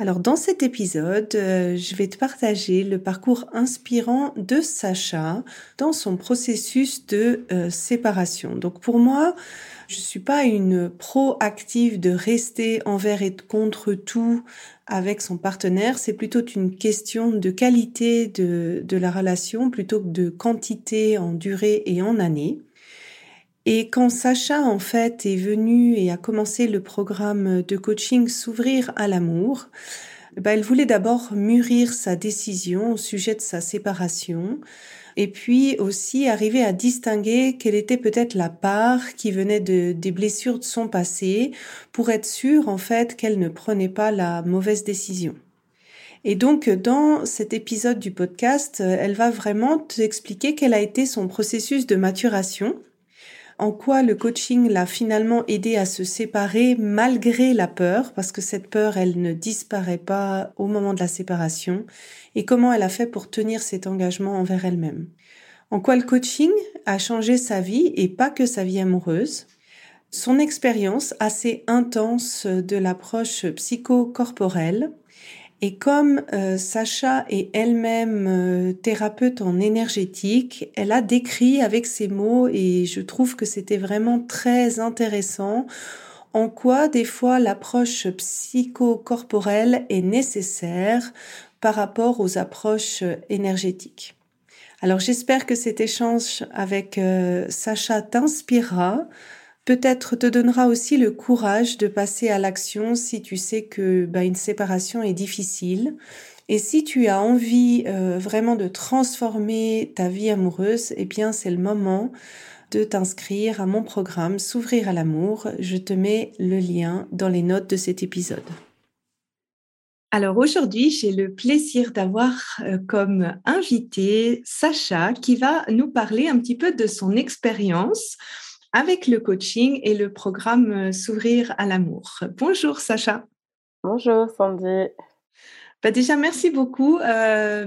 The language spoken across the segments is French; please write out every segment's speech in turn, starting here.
Alors dans cet épisode, euh, je vais te partager le parcours inspirant de Sacha dans son processus de euh, séparation. Donc pour moi, je suis pas une proactive de rester envers et contre tout avec son partenaire. C'est plutôt une question de qualité de, la relation plutôt que de quantité en durée et en années. Et quand Sacha, en fait, est venu et a commencé le programme de coaching S'ouvrir à l'amour, bah, elle voulait d'abord mûrir sa décision au sujet de sa séparation et puis aussi arriver à distinguer quelle était peut-être la part qui venait de, des blessures de son passé pour être sûre, en fait, qu'elle ne prenait pas la mauvaise décision. Et donc, dans cet épisode du podcast, elle va vraiment t'expliquer quel a été son processus de maturation en quoi le coaching l'a finalement aidé à se séparer malgré la peur, parce que cette peur, elle ne disparaît pas au moment de la séparation, et comment elle a fait pour tenir cet engagement envers elle-même. En quoi le coaching a changé sa vie et pas que sa vie amoureuse. Son expérience assez intense de l'approche psychocorporelle et comme euh, Sacha est elle-même euh, thérapeute en énergétique, elle a décrit avec ses mots et je trouve que c'était vraiment très intéressant en quoi des fois l'approche psychocorporelle est nécessaire par rapport aux approches énergétiques. Alors j'espère que cet échange avec euh, Sacha t'inspirera peut-être te donnera aussi le courage de passer à l'action si tu sais que bah, une séparation est difficile. Et si tu as envie euh, vraiment de transformer ta vie amoureuse, eh bien c'est le moment de t'inscrire à mon programme S'ouvrir à l'amour. Je te mets le lien dans les notes de cet épisode. Alors aujourd'hui, j'ai le plaisir d'avoir euh, comme invité Sacha qui va nous parler un petit peu de son expérience avec le coaching et le programme euh, S'ouvrir à l'amour. Bonjour Sacha. Bonjour Sandy. Bah déjà, merci beaucoup euh,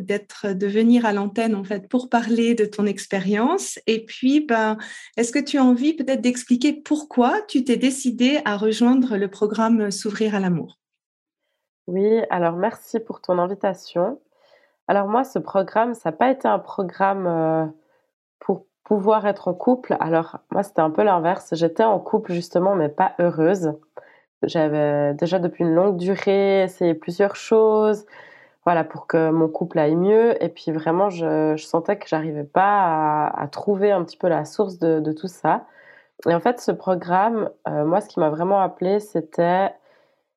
d'être, de venir à l'antenne en fait pour parler de ton expérience. Et puis, ben, est-ce que tu as envie peut-être d'expliquer pourquoi tu t'es décidé à rejoindre le programme S'ouvrir à l'amour? Oui, alors merci pour ton invitation. Alors moi, ce programme, ça n'a pas été un programme euh, pour pouvoir être en couple. Alors, moi, c'était un peu l'inverse. J'étais en couple, justement, mais pas heureuse. J'avais déjà depuis une longue durée essayé plusieurs choses, voilà, pour que mon couple aille mieux. Et puis, vraiment, je, sentais que j'arrivais pas à, trouver un petit peu la source de, tout ça. Et en fait, ce programme, euh, moi, ce qui m'a vraiment appelé, c'était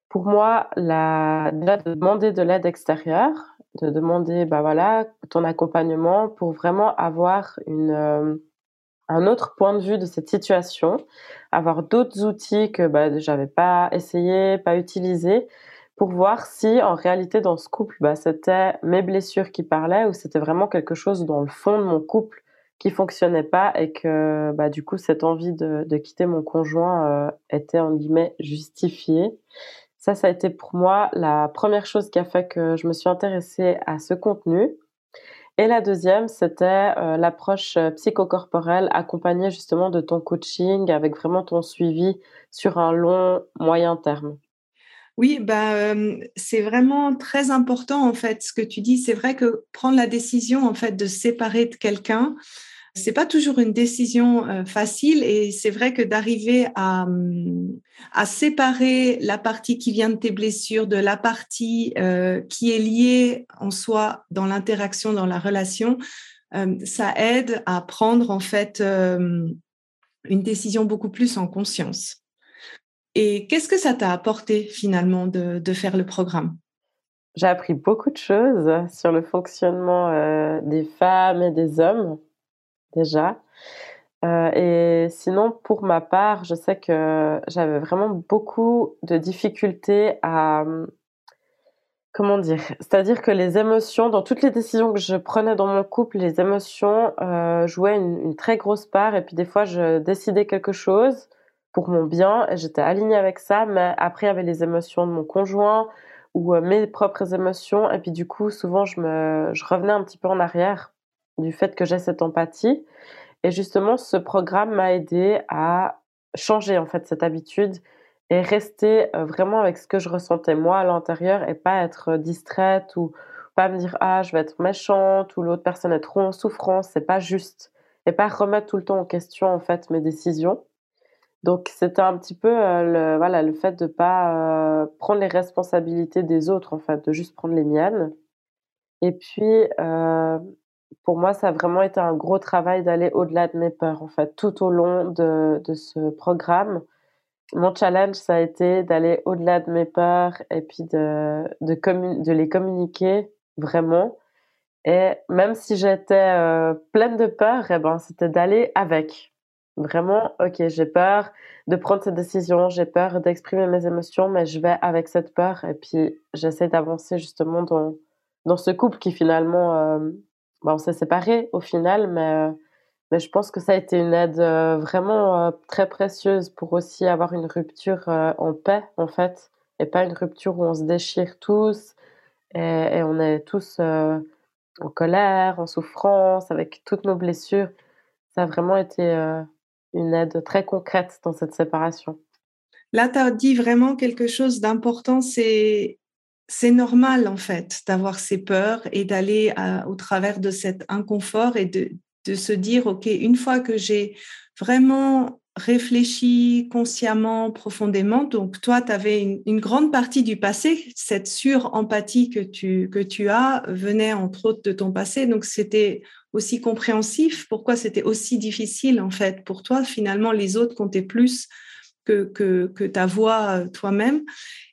pour moi, la, de demander de l'aide extérieure, de demander bah voilà, ton accompagnement pour vraiment avoir une, euh, un autre point de vue de cette situation, avoir d'autres outils que bah, j'avais pas essayé, pas utilisé, pour voir si en réalité dans ce couple, bah, c'était mes blessures qui parlaient ou c'était vraiment quelque chose dans le fond de mon couple qui fonctionnait pas et que bah, du coup cette envie de, de quitter mon conjoint euh, était en guillemets justifiée. Ça, ça a été pour moi la première chose qui a fait que je me suis intéressée à ce contenu. Et la deuxième, c'était euh, l'approche euh, psychocorporelle accompagnée justement de ton coaching avec vraiment ton suivi sur un long, moyen terme. Oui, bah, c'est vraiment très important en fait ce que tu dis. C'est vrai que prendre la décision en fait de séparer de quelqu'un, c'est pas toujours une décision euh, facile et c'est vrai que d'arriver à, hum, à séparer la partie qui vient de tes blessures de la partie euh, qui est liée en soi dans l'interaction, dans la relation, ça aide à prendre en fait une décision beaucoup plus en conscience. Et qu'est-ce que ça t'a apporté finalement de, faire le programme? J'ai appris beaucoup de choses sur le fonctionnement euh, des femmes et des hommes, déjà. Euh, et sinon, pour ma part, je sais que j'avais vraiment beaucoup de difficultés à... Comment dire C'est-à-dire que les émotions, dans toutes les décisions que je prenais dans mon couple, les émotions euh, jouaient une, très grosse part. Et puis des fois, je décidais quelque chose pour mon bien. J'étais alignée avec ça, mais après, il y avait les émotions de mon conjoint ou euh, mes propres émotions. Et puis, du coup, souvent, je, me, je revenais un petit peu en arrière du fait que j'ai cette empathie. Et justement, ce programme m'a aidé à changer, en fait, cette habitude et rester euh, vraiment avec ce que je ressentais moi à l'intérieur et pas être distraite ou pas me dire ah je vais être méchante ou l'autre personne est trop en souffrance c'est pas juste et pas remettre tout le temps en question en fait mes décisions donc c'était un petit peu euh, le, voilà, le fait de pas euh, prendre les responsabilités des autres, en fait, de juste prendre les miennes. Et puis, euh, pour moi, ça a vraiment été un gros travail d'aller au-delà de mes peurs, en fait, tout au long de, ce programme. Mon challenge, ça a été d'aller au-delà de mes peurs et puis de, les communiquer vraiment. Et même si j'étais pleine de peur, eh ben, c'était d'aller avec. Vraiment, ok, j'ai peur de prendre cette décision, j'ai peur d'exprimer mes émotions, mais je vais avec cette peur et puis j'essaie d'avancer justement dans, dans ce couple qui finalement, euh, on s'est séparés au final, mais, euh, mais je pense que ça a été une aide euh, vraiment très précieuse pour aussi avoir une rupture en paix en fait, et pas une rupture où on se déchire tous et, et on est tous en colère, en souffrance, avec toutes nos blessures. Ça a vraiment été une aide très concrète dans cette séparation. Là, tu as dit vraiment quelque chose d'important, c'est c'est normal en fait d'avoir ces peurs et d'aller au travers de cet inconfort et de, de se dire, OK, une fois que j'ai vraiment réfléchi consciemment, profondément, donc toi, tu avais une, grande partie du passé, cette sur-empathie que tu, que tu as venait entre autres de ton passé, donc c'était aussi compréhensif, pourquoi c'était aussi difficile en fait pour toi. Finalement, les autres comptaient plus que, que, que ta voix euh, toi-même?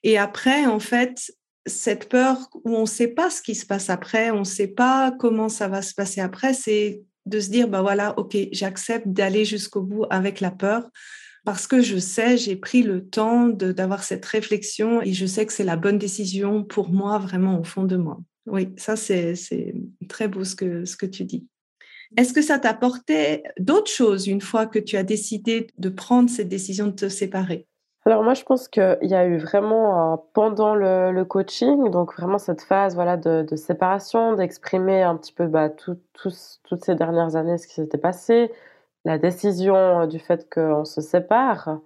Et après, en fait, cette peur où on ne sait pas ce qui se passe après, on ne sait pas comment ça va se passer après, c'est de se dire, bah voilà, ok, j'accepte d'aller jusqu'au bout avec la peur parce que je sais, j'ai pris le temps d'avoir cette réflexion et je sais que c'est la bonne décision pour moi, vraiment au fond de moi. Oui, ça c'est très beau ce que, ce que tu dis. Est-ce que ça t'a d'autres choses une fois que tu as décidé de prendre cette décision de te séparer? Alors moi, je pense qu'il y a eu vraiment pendant le, coaching, donc vraiment cette phase voilà de, séparation, d'exprimer un petit peu bah, toutes ces dernières années ce qui s'était passé, la décision euh, du fait qu'on se sépare.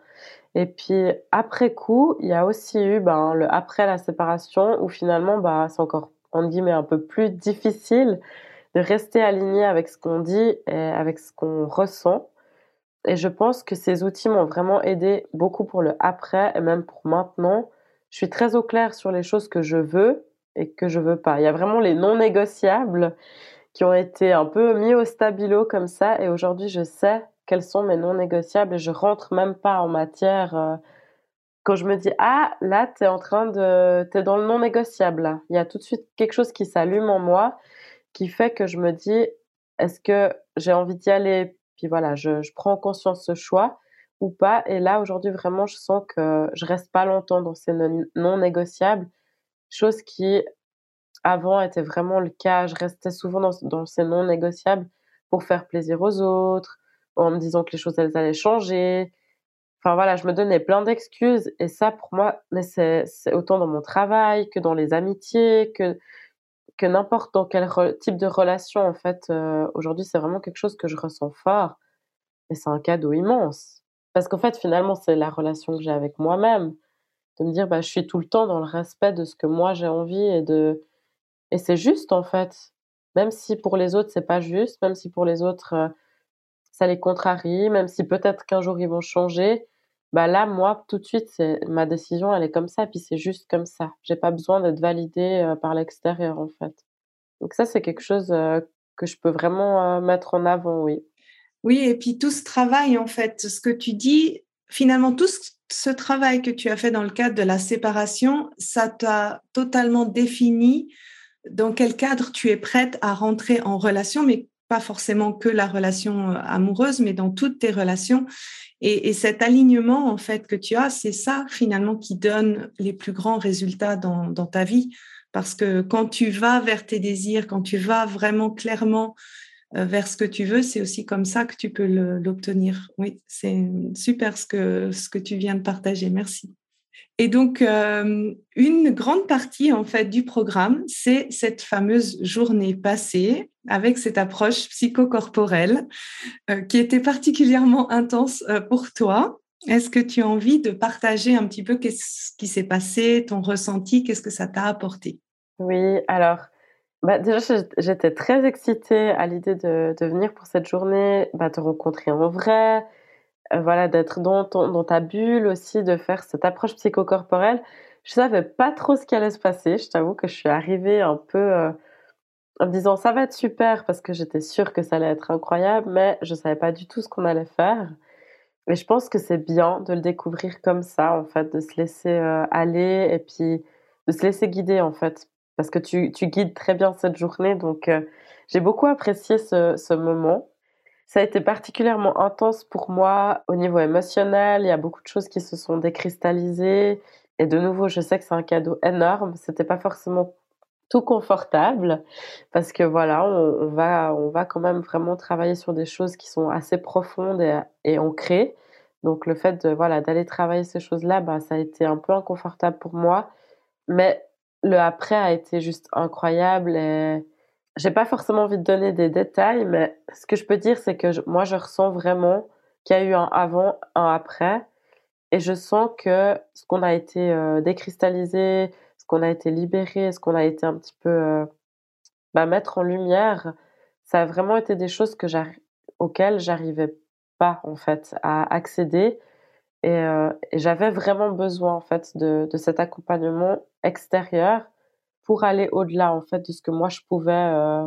Et puis après coup, il y a aussi eu ben, le après la séparation où finalement bah, c'est encore en guillemets un peu plus difficile de rester aligné avec ce qu'on dit et avec ce qu'on ressent. Et je pense que ces outils m'ont vraiment aidé beaucoup pour le après et même pour maintenant. Je suis très au clair sur les choses que je veux et que je veux pas. Il y a vraiment les non négociables qui ont été un peu mis au stabilo comme ça et aujourd'hui je sais quels sont mes non négociables et je rentre même pas en matière euh, quand je me dis ah là tu es en train de tu es dans le non négociable Il y a tout de suite quelque chose qui s'allume en moi qui fait que je me dis est-ce que j'ai envie d'y aller puis voilà je, prends conscience de ce choix ou pas. Et là aujourd'hui vraiment je sens que je reste pas longtemps dans ces non, négociables. Chose qui avant était vraiment le cas. Je restais souvent dans, dans ces non négociables pour faire plaisir aux autres en me disant que les choses elles allaient changer. Enfin voilà, je me donnais plein d'excuses. Et ça pour moi, mais c'est autant dans mon travail que dans les amitiés, que que n'importe dans quel type de relation, en fait, euh, aujourd'hui, c'est vraiment quelque chose que je ressens fort. Et c'est un cadeau immense. Parce qu'en fait, finalement, c'est la relation que j'ai avec moi-même. De me dire, bah, je suis tout le temps dans le respect de ce que moi j'ai envie et de. Et c'est juste, en fait. Même si pour les autres, c'est pas juste, même si pour les autres, euh, ça les contrarie, même si peut-être qu'un jour ils vont changer, bah là, moi, tout de suite, ma décision, elle est comme ça, puis c'est juste comme ça. J'ai pas besoin d'être validée euh, par l'extérieur, en fait. Donc ça, c'est quelque chose euh, que je peux vraiment mettre en avant, oui. Oui, et puis tout ce travail, en fait, ce que tu dis, finalement, tout ce, travail que tu as fait dans le cadre de la séparation, ça t'a totalement défini dans quel cadre tu es prête à rentrer en relation, mais pas forcément que la relation amoureuse, mais dans toutes tes relations. Et, cet alignement, en fait, que tu as, c'est ça, finalement, qui donne les plus grands résultats dans, ta vie. Parce que quand tu vas vers tes désirs, quand tu vas vraiment clairement euh, vers ce que tu veux, c'est aussi comme ça que tu peux l'obtenir. Oui, c'est super que, ce que tu viens de partager. Merci. Et donc, euh, une grande partie en fait du programme, c'est cette fameuse journée passée avec cette approche psychocorporelle euh, qui était particulièrement intense pour toi. Est-ce que tu as envie de partager un petit peu qu'est-ce qui s'est passé, ton ressenti, qu'est-ce que ça t'a apporté? Oui, alors bah, déjà, j'étais très excitée à l'idée de, de venir pour cette journée, bah, te rencontrer en vrai, euh, voilà, d'être dans, ta bulle aussi, de faire cette approche psychocorporelle. Je savais pas trop ce qui allait se passer. Je t'avoue que je suis arrivée un peu euh, en me disant ça va être super parce que j'étais sûre que ça allait être incroyable, mais je savais pas du tout ce qu'on allait faire. Et je pense que c'est bien de le découvrir comme ça, en fait, de se laisser euh, aller et puis de se laisser guider, en fait, parce que tu, guides très bien cette journée. Donc, j'ai beaucoup apprécié ce, moment. Ça a été particulièrement intense pour moi au niveau émotionnel. Il y a beaucoup de choses qui se sont décristallisées. Et de nouveau, je sais que c'est un cadeau énorme. C'était pas forcément tout confortable parce que voilà, on, va, on va quand même vraiment travailler sur des choses qui sont assez profondes et, ancrées. Donc le fait voilà d'aller travailler ces choses-là, bah, ça a été un peu inconfortable pour moi. Mais le après a été juste incroyable j'ai pas forcément envie de donner des détails, mais ce que je peux dire, c'est que moi, je ressens vraiment qu'il y a eu un avant, un après, et je sens que ce qu'on a été euh, décristallisé, ce qu'on a été libéré, ce qu'on a été un petit peu euh, bah, mettre en lumière, ça a vraiment été des choses que auxquelles j'arrivais pas en fait à accéder. Euh, et, j'avais vraiment besoin en fait de, cet accompagnement extérieur pour aller au-delà en fait de ce que moi je pouvais euh,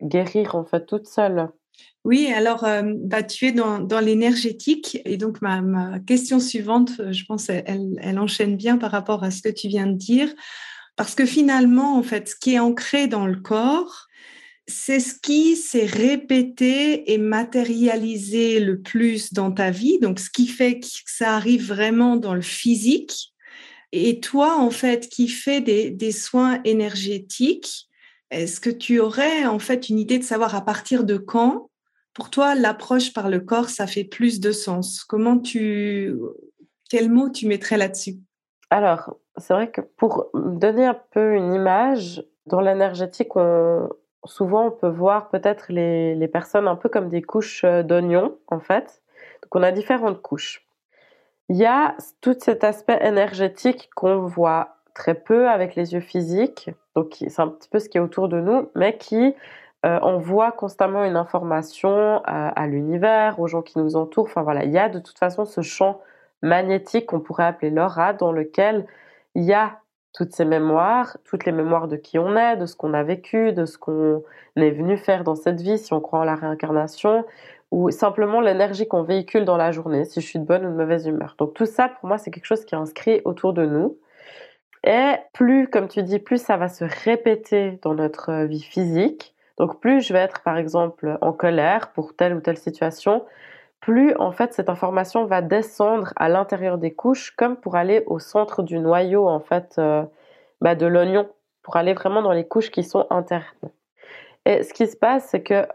guérir en fait toute seule. Oui, alors euh, bah, tu es dans, dans l'énergétique et donc ma, ma, question suivante, je pense, elle, elle, enchaîne bien par rapport à ce que tu viens de dire, parce que finalement, en fait, ce qui est ancré dans le corps, c'est ce qui s'est répété et matérialisé le plus dans ta vie, donc ce qui fait que ça arrive vraiment dans le physique. Et toi, en fait, qui fais des, soins énergétiques, est-ce que tu aurais en fait une idée de savoir à partir de quand, pour toi, l'approche par le corps, ça fait plus de sens? Comment tu, quel mot tu mettrais là-dessus? Alors, c'est vrai que pour donner un peu une image, dans l'énergétique, on, souvent on peut voir peut-être les, les, personnes un peu comme des couches euh, d'oignons en fait. Donc on a différentes couches. Il y a tout cet aspect énergétique qu'on voit très peu avec les yeux physiques, donc c'est un petit peu ce qui est autour de nous, mais qui euh, envoie constamment une information à l'univers, aux gens qui nous entourent. Enfin voilà, il y a de toute façon ce champ magnétique qu'on pourrait appeler l'aura, dans lequel il y a toutes ces mémoires, toutes les mémoires de qui on est, de ce qu'on a vécu, de ce qu'on est venu faire dans cette vie, si on croit en la réincarnation, ou simplement l'énergie qu'on véhicule dans la journée, si je suis de bonne ou de mauvaise humeur. Donc tout ça, pour moi, c'est quelque chose qui est inscrit autour de nous. Et plus, comme tu dis, plus ça va se répéter dans notre vie physique. Donc plus je vais être, par exemple, en colère pour telle ou telle situation, plus en fait cette information va descendre à l'intérieur des couches comme pour aller au centre du noyau en fait euh, bah, de l'oignon pour aller vraiment dans les couches qui sont internes. Et ce qui se passe c'est que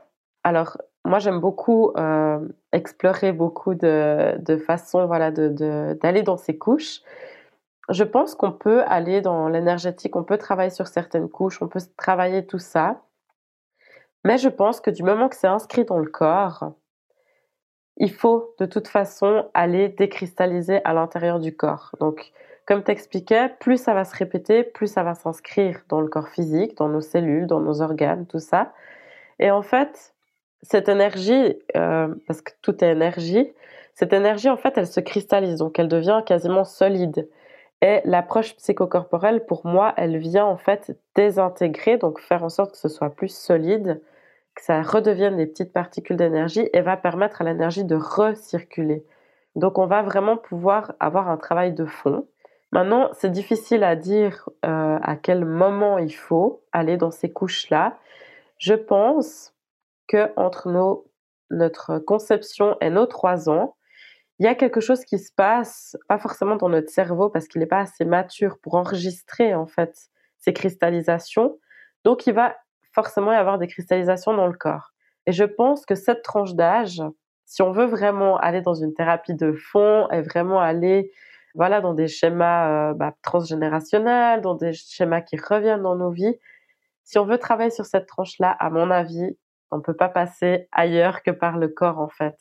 alors moi j'aime beaucoup euh, explorer beaucoup de, de façons voilà de d'aller dans ces couches. Je pense qu'on peut aller dans l'énergétique, on peut travailler sur certaines couches, on peut travailler tout ça. Mais je pense que du moment que c'est inscrit dans le corps, il faut de toute façon aller décristalliser à l'intérieur du corps. Donc, comme t'expliquais, plus ça va se répéter, plus ça va s'inscrire dans le corps physique, dans nos cellules, dans nos organes, tout ça. Et en fait, cette énergie, euh, parce que tout est énergie, cette énergie, en fait, elle se cristallise, donc elle devient quasiment solide. Et l'approche psychocorporelle, pour moi, elle vient en fait désintégrer, donc faire en sorte que ce soit plus solide que ça redevienne des petites particules d'énergie et va permettre à l'énergie de recirculer. Donc on va vraiment pouvoir avoir un travail de fond. Maintenant, c'est difficile à dire euh, à quel moment il faut aller dans ces couches-là. Je pense que entre notre conception et nos trois ans, il y a quelque chose qui se passe, pas forcément dans notre cerveau parce qu'il n'est pas assez mature pour enregistrer en fait ces cristallisations. Donc il va forcément y avoir des cristallisations dans le corps. Et je pense que cette tranche d'âge, si on veut vraiment aller dans une thérapie de fond et vraiment aller voilà dans des schémas euh, bah, transgénérationnels, dans des schémas qui reviennent dans nos vies, si on veut travailler sur cette tranche-là, à mon avis, on peut pas passer ailleurs que par le corps en fait,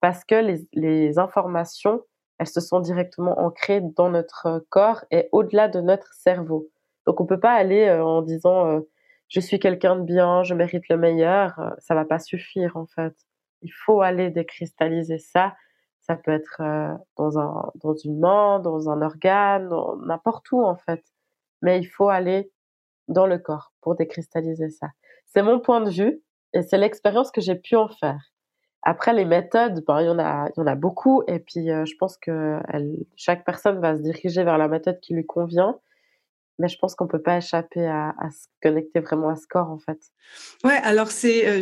parce que les, informations, elles se sont directement ancrées dans notre corps et au-delà de notre cerveau. Donc on peut pas aller euh, en disant euh, je suis quelqu'un de bien, je mérite le meilleur, euh, ça va pas suffire en fait. Il faut aller décristalliser ça. Ça peut être dans un dans une main, dans un organe, n'importe où en fait. Mais il faut aller dans le corps pour décristalliser ça. C'est mon point de vue et c'est l'expérience que j'ai pu en faire. Après, les méthodes, ben, il, y en a, y en a beaucoup et puis je pense que chaque personne va se diriger vers la méthode qui lui convient mais je pense qu'on peut pas échapper à, se connecter vraiment à ce corps en fait. Ouais, alors euh,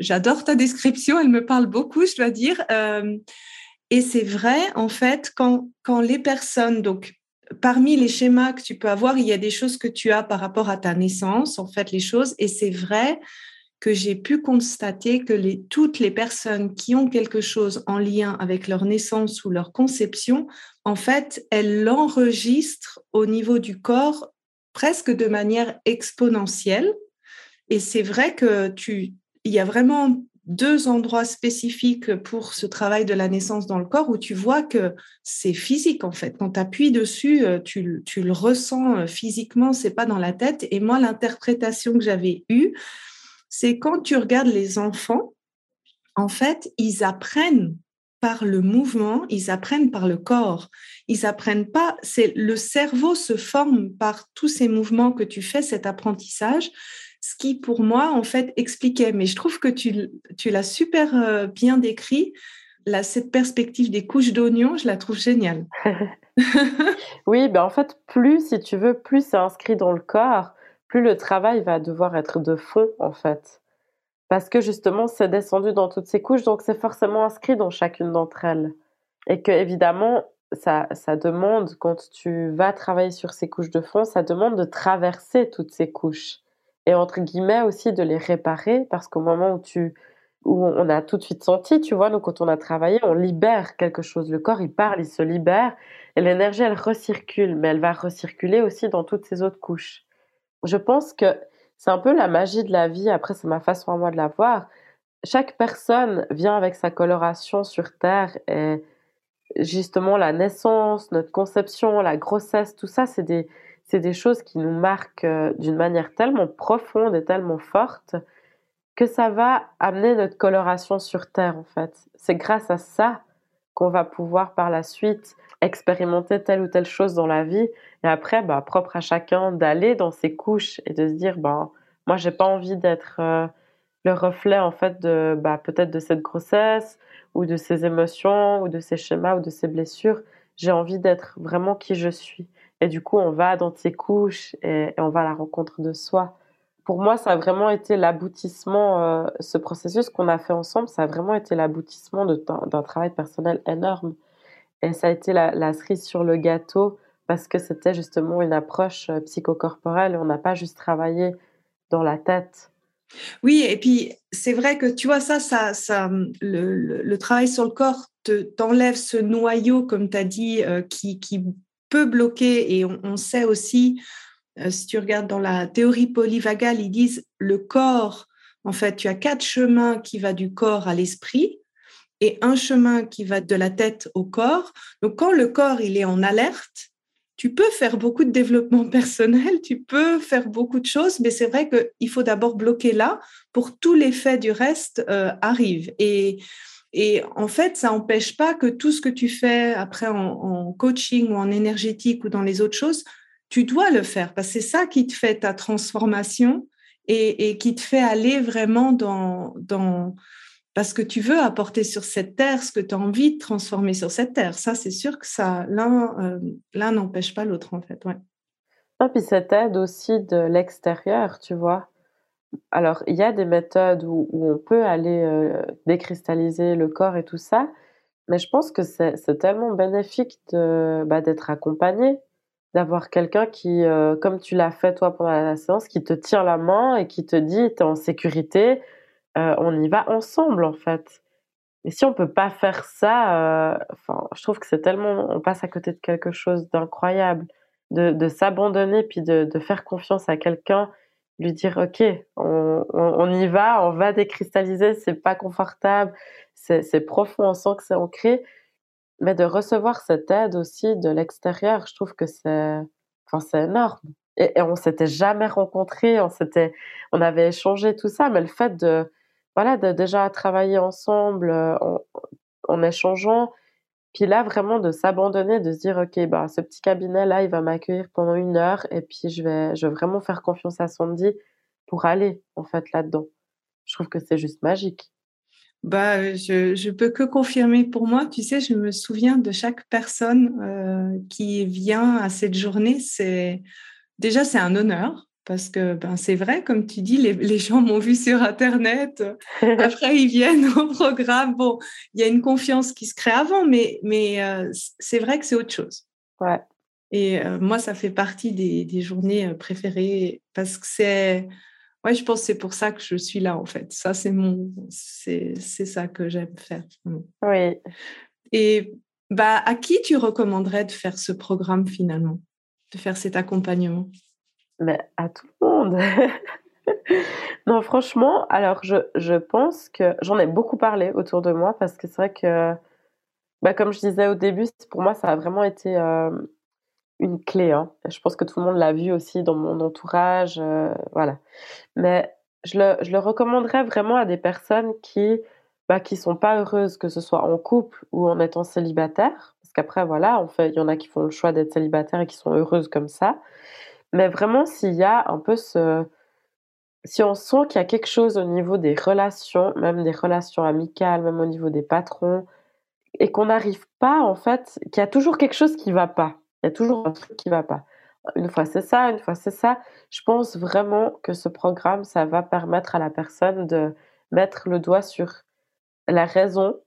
j'adore ta description, elle me parle beaucoup, je dois dire. Euh, et c'est vrai en fait quand quand les personnes donc parmi les schémas que tu peux avoir, il y a des choses que tu as par rapport à ta naissance, en fait les choses, et c'est vrai que j'ai pu constater que toutes les personnes qui ont quelque chose en lien avec leur naissance ou leur conception, en fait, elles l'enregistrent au niveau du corps presque de manière exponentielle. Et c'est vrai que tu, il y a vraiment deux endroits spécifiques pour ce travail de la naissance dans le corps où tu vois que c'est physique en fait. Quand tu appuies dessus, euh, tu, tu, le ressens euh, physiquement, c'est pas dans la tête. Et moi, l'interprétation que j'avais eue, c'est quand tu regardes les enfants, en fait, ils apprennent par le mouvement, ils apprennent par le corps. Ils apprennent pas, c'est le cerveau se forme par tous ces mouvements que tu fais, cet apprentissage, ce qui pour moi en fait expliquait. Mais je trouve que tu, tu l'as super euh, bien décrit. Là, cette perspective des couches d'oignons, je la trouve géniale. oui, ben en fait, plus, si tu veux, plus c'est inscrit dans le corps, plus le travail va devoir être de fond, en fait parce que justement c'est descendu dans toutes ces couches, donc c'est forcément inscrit dans chacune d'entre elles. Et que évidemment, ça, ça demande, quand tu vas travailler sur ces couches de fond, ça demande de traverser toutes ces couches. Et entre guillemets aussi de les réparer, parce qu'au moment où tu où on a tout de suite senti, tu vois, donc quand on a travaillé, on libère quelque chose. Le corps, il parle, il se libère, et l'énergie, elle recircule, mais elle va recirculer aussi dans toutes ces autres couches. Je pense que c'est un peu la magie de la vie. Après, c'est ma façon à moi de la voir. Chaque personne vient avec sa coloration sur Terre et justement la naissance, notre conception, la grossesse, tout ça, c'est des, c'est des choses qui nous marquent euh, d'une manière tellement profonde et tellement forte que ça va amener notre coloration sur Terre, en fait. C'est grâce à ça qu'on va pouvoir par la suite expérimenter telle ou telle chose dans la vie. Et après, bah, propre à chacun d'aller dans ses couches et de se dire, bah, moi, j'ai pas envie d'être euh, le reflet, en fait, de, bah, peut-être de cette grossesse ou de ces émotions ou de ces schémas ou de ces blessures. J'ai envie d'être vraiment qui je suis. Et du coup, on va dans ces couches et, on va à la rencontre de soi. Pour moi, ça a vraiment été l'aboutissement, euh, ce processus qu'on a fait ensemble, ça a vraiment été l'aboutissement d'un travail personnel énorme. Et ça a été la, cerise sur le gâteau parce que c'était justement une approche euh, psychocorporelle. On n'a pas juste travaillé dans la tête. Oui, et puis c'est vrai que tu vois, ça, ça, ça le, travail sur le corps t'enlève ce noyau, comme tu as dit, euh, qui, peut bloquer. Et on, sait aussi, si tu regardes dans la théorie polyvagale, ils disent le corps, en fait, tu as quatre chemins qui vont du corps à l'esprit et un chemin qui va de la tête au corps. Donc, quand le corps il est en alerte, tu peux faire beaucoup de développement personnel, tu peux faire beaucoup de choses, mais c'est vrai qu'il faut d'abord bloquer là pour tout l'effet du reste euh, arrive. Et, en fait, ça n'empêche pas que tout ce que tu fais après en, coaching ou en énergétique ou dans les autres choses, tu dois le faire parce que c'est ça qui te fait ta transformation et, qui te fait aller vraiment dans, parce que tu veux apporter sur cette terre ce que tu as envie de transformer sur cette terre. Ça, c'est sûr que ça, l'un, euh, n'empêche pas l'autre, en fait. Ouais. Et puis cette aide aussi de l'extérieur, tu vois. Alors, il y a des méthodes où, on peut aller euh, décristalliser le corps et tout ça, mais je pense que c'est, tellement bénéfique de, bah, d'être accompagné, d'avoir quelqu'un qui, euh, comme tu l'as fait toi pendant la séance, qui te tire la main et qui te dit, tu es en sécurité, euh, on y va ensemble en fait. Et si on peut pas faire ça, euh, je trouve que c'est tellement, on passe à côté de quelque chose d'incroyable, de, s'abandonner puis de, faire confiance à quelqu'un, lui dire ok, on, y va, on va décristalliser, c'est pas confortable, c'est profond, on sent que c'est ancré, mais de recevoir cette aide aussi de l'extérieur, je trouve que c'est, enfin, c'est énorme. Et, on s'était jamais rencontrés, on s'était, on avait échangé tout ça, mais le fait de voilà, de déjà travailler ensemble euh, en, échangeant. Puis là, vraiment de s'abandonner, de se dire, OK, bah, ce petit cabinet-là, il va m'accueillir pendant une heure et puis je vais, je vais vraiment faire confiance à Sandy pour aller, en fait, là-dedans. Je trouve que c'est juste magique. Bah, je, je peux que confirmer pour moi. Tu sais, je me souviens de chaque personne euh, qui vient à cette journée. C'est déjà c'est un honneur parce que ben, c'est vrai, comme tu dis, les, les gens m'ont vu sur Internet. Après, ils viennent au programme. Bon, il y a une confiance qui se crée avant, mais, mais euh, c'est vrai que c'est autre chose. Ouais. Et euh, moi, ça fait partie des, des, journées préférées parce que c'est. Ouais, je pense que c'est pour ça que je suis là, en fait. Ça, c'est mon. C'est ça que j'aime faire. Oui. Et bah, à qui tu recommanderais de faire ce programme finalement, de faire cet accompagnement? Mais à tout le monde. non, franchement, alors je, je pense que j'en ai beaucoup parlé autour de moi parce que c'est vrai que, bah, comme je disais au début, pour moi, ça a vraiment été euh, une clé. Hein. Je pense que tout le monde l'a vu aussi dans mon entourage. Euh, voilà. Mais je le, je le recommanderais vraiment à des personnes qui bah, qui sont pas heureuses, que ce soit en couple ou en étant célibataire. Parce qu'après, voilà, fait, il y en a qui font le choix d'être célibataire et qui sont heureuses comme ça. Mais vraiment, s'il y a un peu ce... Si on sent qu'il y a quelque chose au niveau des relations, même des relations amicales, même au niveau des patrons, et qu'on n'arrive pas, en fait, qu'il y a toujours quelque chose qui ne va pas. Il y a toujours un truc qui ne va pas. Une fois c'est ça, une fois c'est ça. Je pense vraiment que ce programme, ça va permettre à la personne de mettre le doigt sur la raison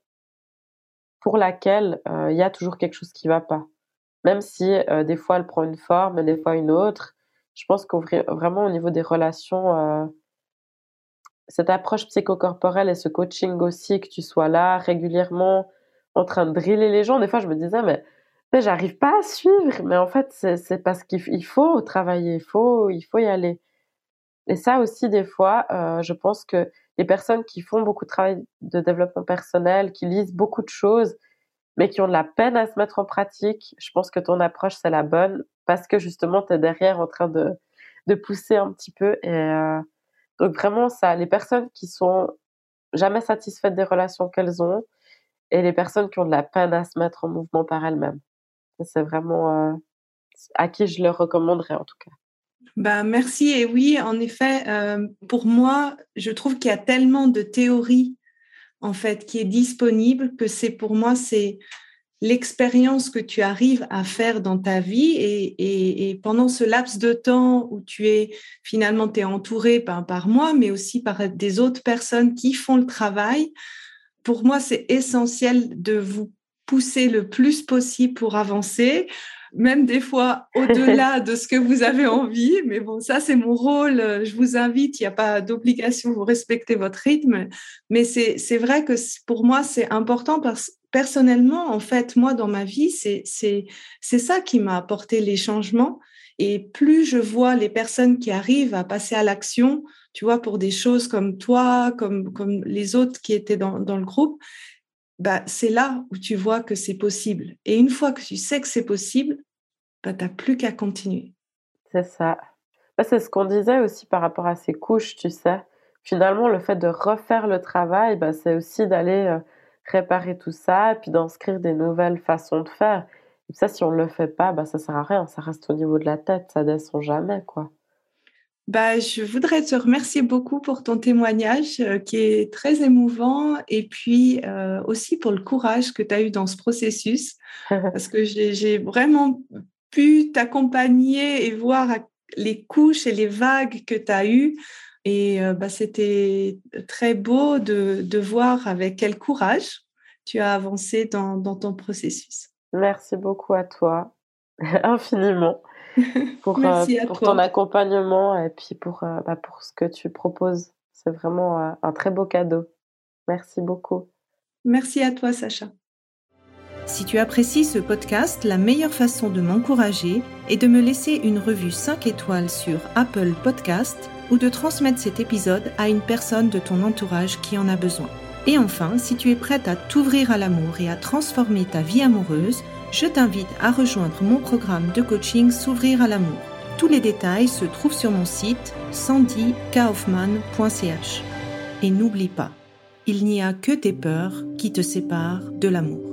pour laquelle euh, il y a toujours quelque chose qui ne va pas même si euh, des fois elle prend une forme et des fois une autre. Je pense que vraiment au niveau des relations, euh, cette approche psychocorporelle et ce coaching aussi, que tu sois là régulièrement en train de driller les gens, des fois je me disais, mais j'arrive pas à suivre. Mais en fait, c'est parce qu'il faut travailler, il faut, il faut y aller. Et ça aussi, des fois, euh, je pense que les personnes qui font beaucoup de travail de développement personnel, qui lisent beaucoup de choses, mais qui ont de la peine à se mettre en pratique, je pense que ton approche, c'est la bonne parce que justement, tu es derrière en train de, de pousser un petit peu. Et euh, donc vraiment, ça, les personnes qui sont jamais satisfaites des relations qu'elles ont et les personnes qui ont de la peine à se mettre en mouvement par elles-mêmes. C'est vraiment euh, à qui je le recommanderais en tout cas. Bah, merci. Et oui, en effet, euh, pour moi, je trouve qu'il y a tellement de théories en fait, qui est disponible, que c'est pour moi, c'est l'expérience que tu arrives à faire dans ta vie et, pendant ce laps de temps où tu es finalement es entouré par, par moi, mais aussi par des autres personnes qui font le travail. Pour moi, c'est essentiel de vous pousser le plus possible pour avancer même des fois au-delà de ce que vous avez envie. Mais bon, ça, c'est mon rôle. Je vous invite, il n'y a pas d'obligation, vous respectez votre rythme. Mais c'est vrai que pour moi, c'est important parce que personnellement, en fait, moi, dans ma vie, c'est ça qui m'a apporté les changements. Et plus je vois les personnes qui arrivent à passer à l'action, tu vois, pour des choses comme toi, comme, comme les autres qui étaient dans, dans le groupe, bah, c'est là où tu vois que c'est possible. Et une fois que tu sais que c'est possible, bah, tu n'as plus qu'à continuer. C'est ça. Bah, c'est ce qu'on disait aussi par rapport à ces couches, tu sais. Finalement, le fait de refaire le travail, bah, c'est aussi d'aller euh, réparer tout ça et puis d'inscrire des nouvelles façons de faire. Et ça, si on ne le fait pas, bah, ça sert à rien. Ça reste au niveau de la tête, ça descend jamais, quoi. Bah, je voudrais te remercier beaucoup pour ton témoignage euh, qui est très émouvant et puis euh, aussi pour le courage que tu as eu dans ce processus parce que j'ai vraiment pu t'accompagner et voir les couches et les vagues que tu as eues. Et euh, bah, c'était très beau de, de, voir avec quel courage tu as avancé dans, dans ton processus. Merci beaucoup à toi, infiniment. pour, euh, pour ton accompagnement et puis pour, euh, bah, pour ce que tu proposes. C'est vraiment euh, un très beau cadeau. Merci beaucoup. Merci à toi, Sacha. Si tu apprécies ce podcast, la meilleure façon de m'encourager est de me laisser une revue 5 étoiles sur Apple Podcast ou de transmettre cet épisode à une personne de ton entourage qui en a besoin. Et enfin, si tu es prête à t'ouvrir à l'amour et à transformer ta vie amoureuse, je t'invite à rejoindre mon programme de coaching S'ouvrir à l'amour. Tous les détails se trouvent sur mon site sandykaufman.ch. Et n'oublie pas, il n'y a que tes peurs qui te séparent de l'amour.